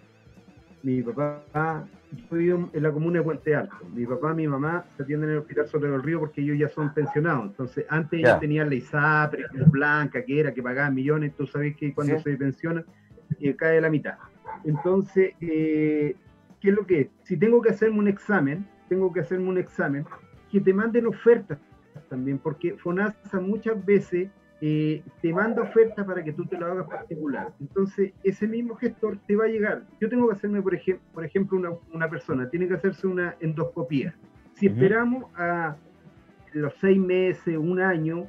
Mi papá, yo vivo en la comuna de Puente Alto. Mi papá y mi mamá se atienden en el hospital sobre el río porque ellos ya son pensionados. Entonces, antes Ya. ellos tenían la ISAPRE, como Blanca, que era, que pagaban millones. Tú sabes que cuando Sí. se pensiona, eh, cae la mitad. Entonces, eh, ¿qué es lo que es? Si tengo que hacerme un examen, tengo que hacerme un examen, que te manden ofertas también, porque FONASA muchas veces eh, te manda ofertas para que tú te lo hagas particular. Entonces, ese mismo gestor te va a llegar. Yo tengo que hacerme, por, ejemplo por ejemplo, una, una persona, tiene que hacerse una endoscopía. Si Ujú. esperamos a los seis meses, un año,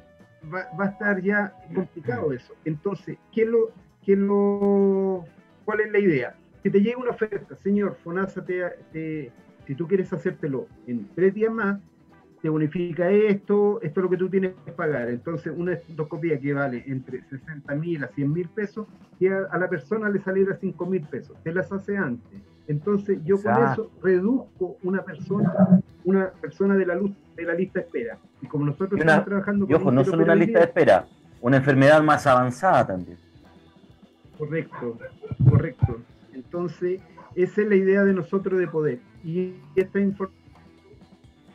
va, va a estar ya complicado eso. Entonces, ¿qué lo, qué lo, ¿cuál es la idea? Que te llegue una oferta, señor, FONASA, te, te- si tú quieres hacértelo en tres días más, te bonifica esto, esto es lo que tú tienes que pagar. Entonces, una endoscopía que vale entre 60 mil a 100 mil pesos, y a, a la persona le saliera 5 mil pesos. Te las hace antes. Entonces, yo con eso reduzco una persona, una persona de la luz de la lista de espera. Y como nosotros una- estamos trabajando Y ojo, no solo una lista de espera, una enfermedad más avanzada también. Correcto, correcto. Entonces, esa es la idea de nosotros de poder. Y esta infor-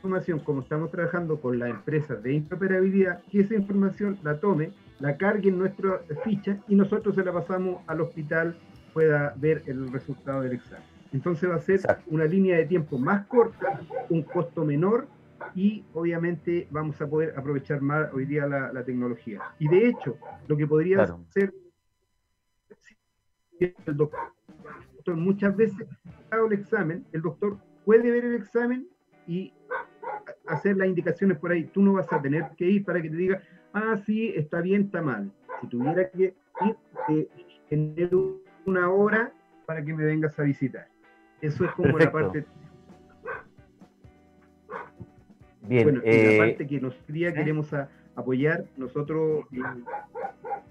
información, como estamos trabajando con las empresas de interoperabilidad, que esa información la tome, la cargue en nuestra ficha y nosotros se la pasamos al hospital, pueda ver el resultado del examen. Entonces va a ser Exacto. una línea de tiempo más corta, un costo menor y obviamente vamos a poder aprovechar más hoy día la, la tecnología. Y de hecho, lo que podría Claro. ser el doctor muchas veces el examen, el doctor puede ver el examen y hacer las indicaciones por ahí. Tú no vas a tener que ir para que te diga, ah, sí, está bien, está mal. Si tuviera que ir, eh, tener una hora para que me vengas a visitar. Eso es como la parte. Bien, bueno, eh, la parte que nosotros queremos apoyar, nosotros, eh,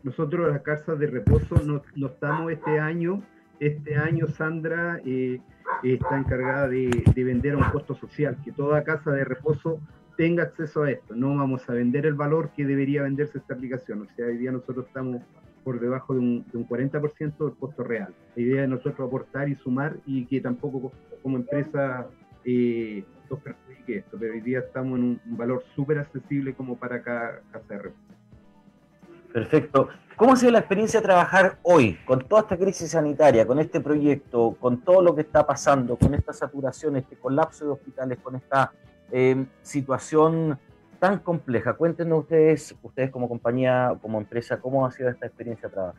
nosotros las casas de reposo nos, nos estamos este año este año Sandra eh, está encargada de, vender a un costo social, que toda casa de reposo tenga acceso a esto. No vamos a vender el valor que debería venderse esta aplicación. O sea, hoy día nosotros estamos por debajo de un, 40% del costo real. La idea de nosotros aportar y sumar y que tampoco como empresa eh, nos perjudique esto, pero hoy día estamos en un, valor súper accesible como para cada casa de reposo. Perfecto. ¿Cómo ha sido la experiencia de trabajar hoy con toda esta crisis sanitaria, con este proyecto, con todo lo que está pasando, con esta saturación, este colapso de hospitales, con esta eh, situación tan compleja? Cuéntenos ustedes, ustedes como compañía, como empresa, cómo ha sido esta experiencia de trabajo.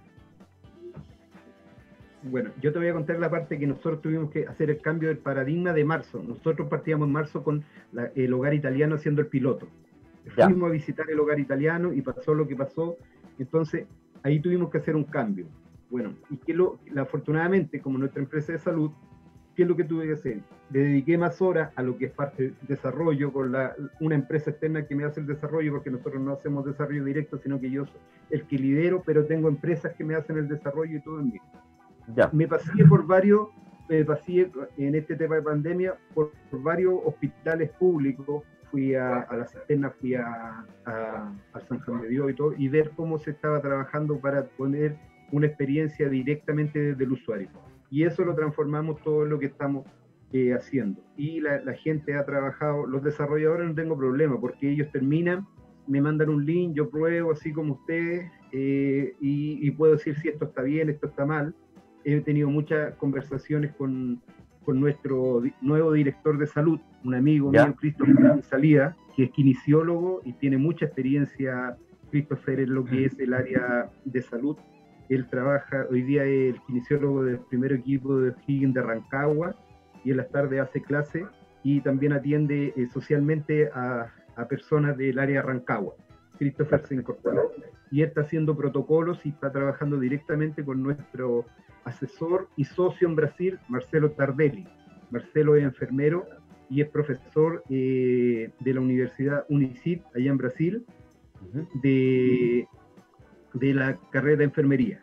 Bueno, yo te voy a contar la parte que nosotros tuvimos que hacer el cambio del paradigma de marzo. Nosotros partíamos en marzo con el hogar italiano haciendo el piloto. Fuimos a visitar el hogar italiano y pasó lo que pasó. Entonces, ahí tuvimos que hacer un cambio. Bueno, y que lo, afortunadamente, como nuestra empresa de salud, ¿qué es lo que tuve que hacer? Le dediqué más horas a lo que es parte del desarrollo con la, una empresa externa que me hace el desarrollo, porque nosotros no hacemos desarrollo directo, sino que yo soy el que lidero, pero tengo empresas que me hacen el desarrollo y todo en mí. Ya. Me pasé por varios, me pasé en este tema de pandemia por, varios hospitales públicos, fui a, la cisterna, fui a, a, San Juan de Dios y todo, y ver cómo se estaba trabajando para poner una experiencia directamente desde el usuario. Y eso lo transformamos todo en lo que estamos eh, haciendo. Y la, gente ha trabajado, los desarrolladores no tengo problema, porque ellos terminan, me mandan un link, yo pruebo así como ustedes, eh, y, puedo decir si esto está bien, esto está mal. He tenido muchas conversaciones con, con nuestro nuevo director de salud, un amigo mío, Christopher Salida, que es kinesiólogo y tiene mucha experiencia, Christopher, en lo que es el área de salud. Él trabaja, hoy día es el kinesiólogo del primer equipo de Higgins de Rancagua y en las tardes hace clase y también atiende eh, socialmente a, a, personas del área de Rancagua. Christopher se incorporó y está haciendo protocolos y está trabajando directamente con nuestro asesor y socio en Brasil, Marcelo Tardelli. Marcelo es enfermero y es profesor eh, de la Universidad Unicid, allá en Brasil, de, de, la carrera de enfermería.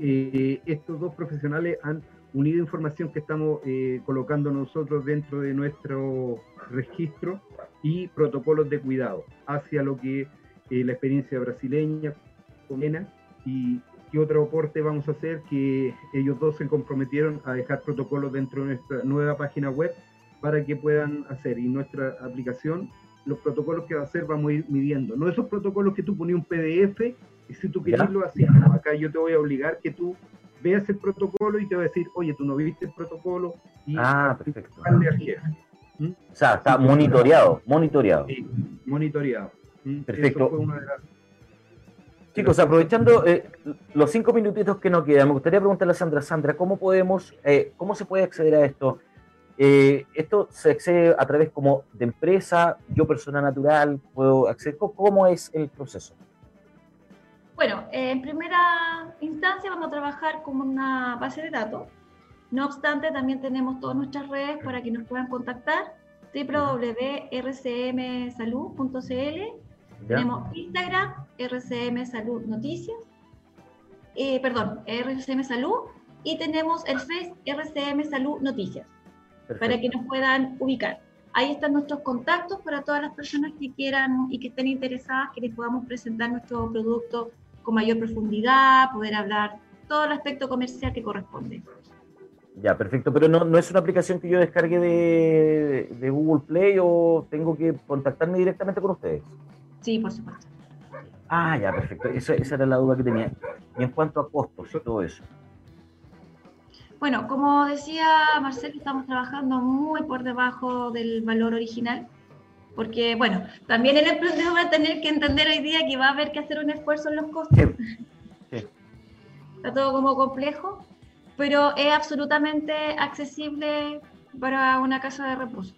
Eh, estos dos profesionales han unido información que estamos eh, colocando nosotros dentro de nuestro registro y protocolos de cuidado hacia lo que la experiencia brasileña y, ¿Qué otro aporte vamos a hacer? Que ellos dos se comprometieron a dejar protocolos dentro de nuestra nueva página web para que puedan hacer. Y nuestra aplicación, los protocolos que va a hacer, vamos a ir midiendo. No esos protocolos que tú ponías un PDF y si tú quieres lo así, acá yo te voy a obligar que tú veas el protocolo y te voy a decir, oye, tú no viste el protocolo y ah, perfecto. ¿Mm? O sea, está monitoreado, monitoreado. Sí, monitoreado. ¿Mm? Perfecto. fue una de las Chicos, aprovechando eh, los cinco minutitos que nos quedan, me gustaría preguntarle a Sandra, Sandra, ¿cómo podemos, eh, cómo se puede acceder a esto? Eh, esto se accede a través como de empresa, yo persona natural, puedo acceder, ¿cómo es el proceso? Bueno, en primera instancia vamos a trabajar con una base de datos. No obstante, también tenemos todas nuestras redes para que nos puedan contactar www.rcmsalud.cl tenemos Instagram, RCM Salud Noticias, eh, perdón, RCM Salud, y tenemos el Face RCM Salud Noticias, para que nos puedan ubicar. Ahí están nuestros contactos para todas las personas que quieran y que estén interesadas, que les podamos presentar nuestro producto con mayor profundidad, poder hablar todo el aspecto comercial que corresponde. Ya, perfecto, pero no, no es una aplicación que yo descargue de, de Google Play o tengo que contactarme directamente con ustedes. Sí, por supuesto. Ah, ya, perfecto. Esa, era la duda que tenía. Y en cuanto a costos y todo eso. Bueno, como decía Marcelo, estamos trabajando muy por debajo del valor original, porque, bueno, también el emprendedor va a tener que entender hoy día que va a haber que hacer un esfuerzo en los costos. está todo como complejo, pero es absolutamente accesible para una casa de reposo.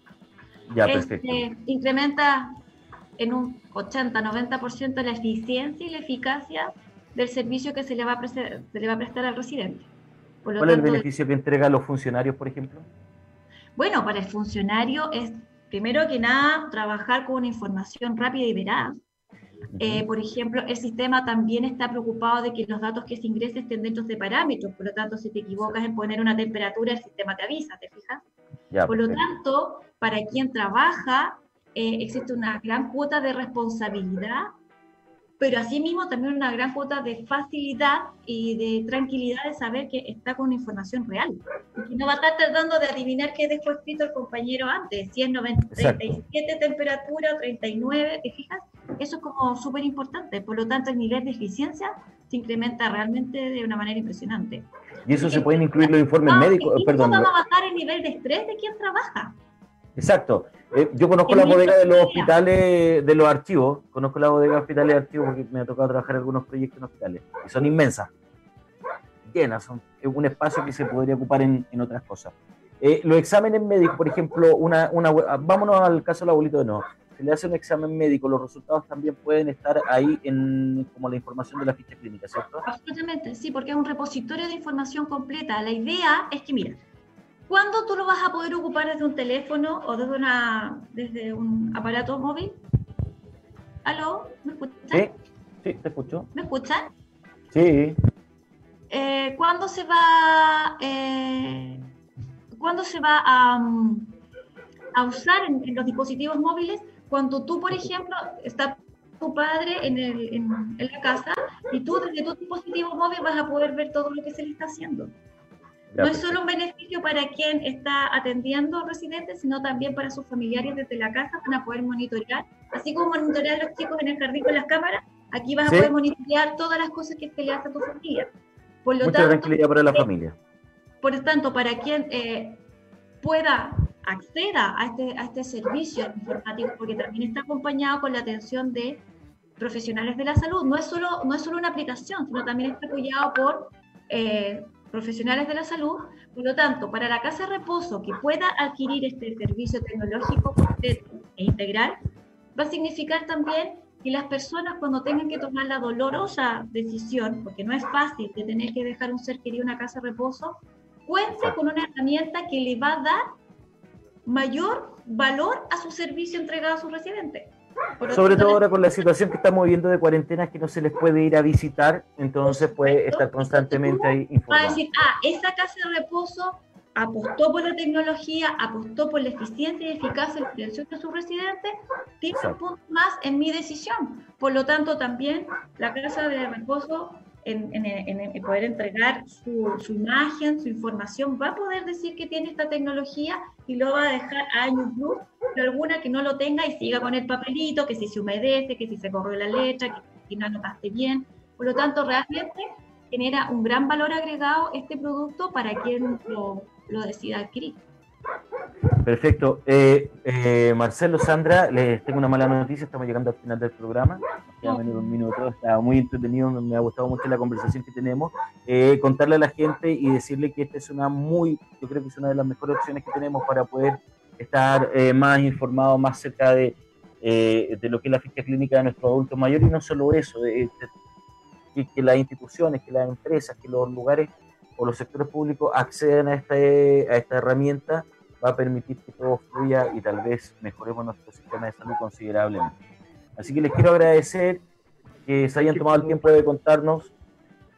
Ya, Este, perfecto. incrementa en un 80-90% la eficiencia y la eficacia del servicio que se le va a, se le va a prestar al residente. Por lo ¿Cuál es el tanto, beneficio que entrega a los funcionarios, por ejemplo? Bueno, para el funcionario es, primero que nada, trabajar con una información rápida y veraz. Eh, por ejemplo, el sistema también está preocupado de que los datos que se ingresen estén dentro de parámetros, por lo tanto, si te equivocas en poner una temperatura, el sistema te avisa, ¿te fijas? Ya, Por lo perfecto. tanto, para quien trabaja, eh, existe una gran cuota de responsabilidad, pero asimismo también una gran cuota de facilidad y de tranquilidad de saber que está con información real. Y que no va a estar tratando de adivinar qué dejó escrito el compañero antes, si es 90, Exacto. 37 temperatura, 39, ¿te fijas? Eso es como súper importante. Por lo tanto, el nivel de eficiencia se incrementa realmente de una manera impresionante. Y eso se pueden incluir los informes Ah, médicos, perdón. vamos a bajar el nivel de estrés de quien trabaja. Exacto. Eh, yo conozco la bodega de los hospitales, de los archivos. Conozco la bodega de hospitales de archivos porque me ha tocado trabajar en algunos proyectos en hospitales. Y son inmensas. Llenas. Son es un espacio que se podría ocupar en, en otras cosas. Eh, los exámenes médicos, por ejemplo, una, una, ah, vámonos al caso del abuelito de nuevo. Se le hace un examen médico, los resultados también pueden estar ahí en como la información de la ficha clínica, ¿cierto? Absolutamente, sí, porque es un repositorio de información completa. La idea es que, mira, ¿cuándo tú lo vas a poder ocupar desde un teléfono o desde, una, desde un aparato móvil? ¿Aló? ¿Me escuchan? Sí, sí, te escucho. ¿Me escuchan? Sí, Eh, ¿Cuándo se va, eh, ¿cuándo se va a, a usar en, en los dispositivos móviles? Cuando tú, por ejemplo, está tu padre en, el- en- en la casa y tú desde tu dispositivo móvil vas a poder ver todo lo que se le está haciendo. No es solo un beneficio para quien está atendiendo al residente, sino también para sus familiares desde la casa van a poder monitorear, así como monitorear a los chicos en el jardín con las cámaras, aquí vas Sí. a poder monitorear todas las cosas que se le hace a tu familia. Por lo mucha tanto, tranquilidad para la familia. por tanto, para quien eh, pueda acceda a este, a este servicio informático, porque también está acompañado con la atención de profesionales de la salud. No es solo, no es solo una aplicación, sino también está apoyado por eh, profesionales de la salud. Por lo tanto, para la casa de reposo que pueda adquirir este servicio tecnológico completo e integral, va a significar también que las personas cuando tengan que tomar la dolorosa decisión, porque no es fácil de tener que dejar un ser querido en una casa de reposo, cuente con una herramienta que le va a dar mayor valor a su servicio entregado a su residente. Sobre todo ahora con la situación que estamos viviendo de cuarentena, que no se les puede ir a visitar, entonces puede estar constantemente ahí va a informado. decir, ah, esa casa de reposo apostó por la tecnología, apostó por la eficiencia y eficacia de la atención de sus residentes, tiene un punto más en mi decisión. Por lo tanto, también la casa de reposo, en, en- en- poder entregar su, su imagen, su información, va a poder decir que tiene esta tecnología y lo va a dejar a años luz, pero alguna que no lo tenga y siga con el papelito, que si se humedece, que si se corrió la letra, que si no anotaste bien. Por lo tanto, realmente genera un gran valor agregado este producto para quien lo, lo decida adquirir. Perfecto. Eh, eh, Marcelo, Sandra, les tengo una mala noticia, estamos llegando al final del programa. Un minuto, está muy entretenido, me, ha gustado mucho la conversación que tenemos. Eh, contarle a la gente y decirle que esta es una muy, yo creo que es una de las mejores opciones que tenemos para poder estar eh, más informados, más cerca de, de lo que es la ficha clínica de nuestros adultos mayores y no solo eso, que, que las instituciones, que las empresas, que los lugares o los sectores públicos accedan a esta, a esta herramienta va a permitir que todo fluya y tal vez mejoremos nuestro sistema de salud considerablemente. Así que les quiero agradecer que se hayan tomado el tiempo de contarnos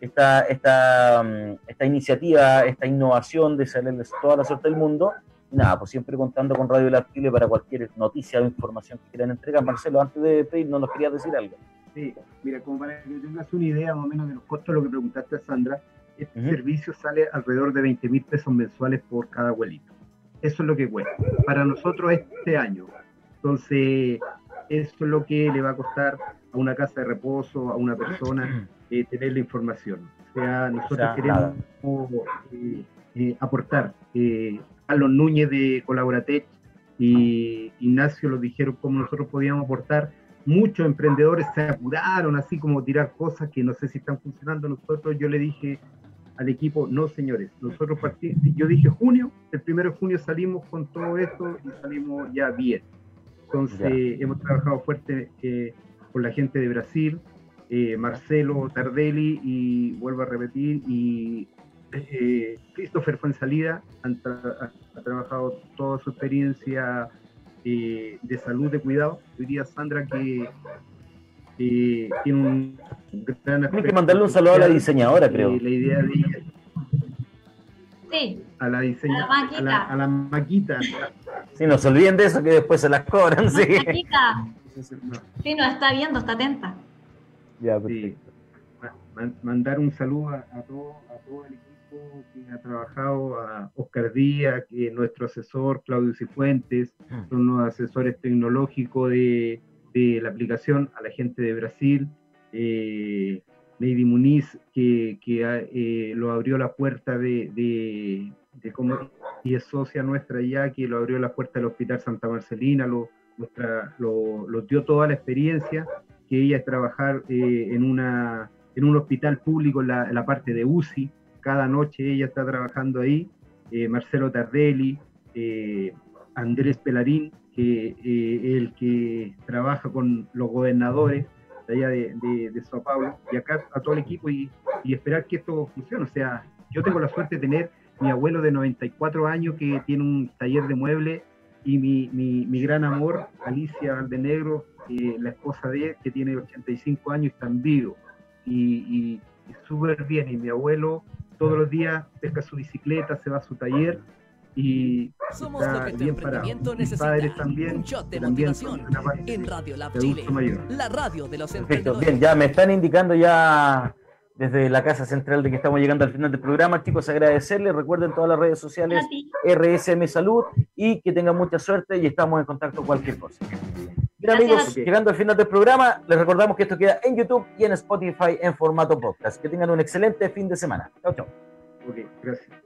esta, esta, mm, esta iniciativa, esta innovación de salerles toda la suerte del mundo. Y nada, pues siempre contando con Radio Lab Chile para cualquier noticia o información que quieran entregar. Marcelo, antes de despedirnos, nos querías decir algo. Sí, mira, como para que tengas una idea más o menos de los costos, lo que preguntaste a Sandra, este servicio sale alrededor de 20 mil pesos mensuales por cada abuelito. Eso es lo que cuesta. Para nosotros este año. Entonces, eso es lo que le va a costar a una casa de reposo, a una persona, (clears throat) eh, tener la información. O sea, nosotros sea, queremos eh, eh, aportar. Eh, Carlos Núñez de Colaboratech y Ignacio nos dijeron cómo nosotros podíamos aportar muchos emprendedores se apuraron, así como tirar cosas que no sé si están funcionando. Nosotros, yo le dije al equipo, no señores, nosotros partimos, yo dije junio, el primero de junio salimos con todo esto y salimos ya bien. Entonces, hemos trabajado fuerte eh, con la gente de Brasil, eh, Marcelo Tardelli y vuelvo a repetir, y eh, Christopher Fuensalida han ha trabajado toda su experiencia eh, de salud, de cuidado. Hoy día Sandra que tiene un gran Hay que mandarle un saludo a la diseñadora, creo. la idea de ella. Sí. A la diseñadora. A la, maquita. Sí, no se olviden de eso que después se las cobran. Sí, maquita. sí nos está viendo, está atenta. Ya, mandar un saludo a, todo, a todo el equipo que ha trabajado, a Oscar Díaz, que es nuestro asesor, Claudio Cifuentes, mm. son los asesores tecnológicos de, de, la aplicación, a la gente de Brasil, eh, Lady Muniz, que, que eh, lo abrió la puerta de, de, de y es socia nuestra ya, que lo abrió la puerta del Hospital Santa Marcelina, lo, nuestra, lo, dio toda la experiencia, que ella es trabajar eh, en, una, en un hospital público la, en la parte de UCI, cada noche ella está trabajando ahí, eh, Marcelo Tardelli, Andrés Pelarín, que eh, el que trabaja con los gobernadores de allá de, de, Sao Paulo, y acá a todo el equipo y, esperar que esto funcione. O sea, yo tengo la suerte de tener mi abuelo de 94 años que tiene un taller de muebles y mi, mi, gran amor, Alicia Valdenegro, la esposa de él, que tiene 85 años y está en vivo. Y, y súper bien. Y mi abuelo todos los días pesca su bicicleta, se va a su taller y Somos está lo que tu bien emprendimiento necesita. Padres también, un shot de motivación en Radio Lab Chile, la radio de los emprendedores. Bien, ya me están indicando ya desde la casa central de que estamos llegando al final del programa. Chicos, agradecerles. Recuerden todas las redes sociales RSM Salud y que tengan mucha suerte y estamos en contacto con cualquier cosa. Bien, amigos, llegando al final del programa, les recordamos que esto queda en YouTube y en Spotify en formato podcast. Que tengan un excelente fin de semana. Chao, chao. Ok, gracias.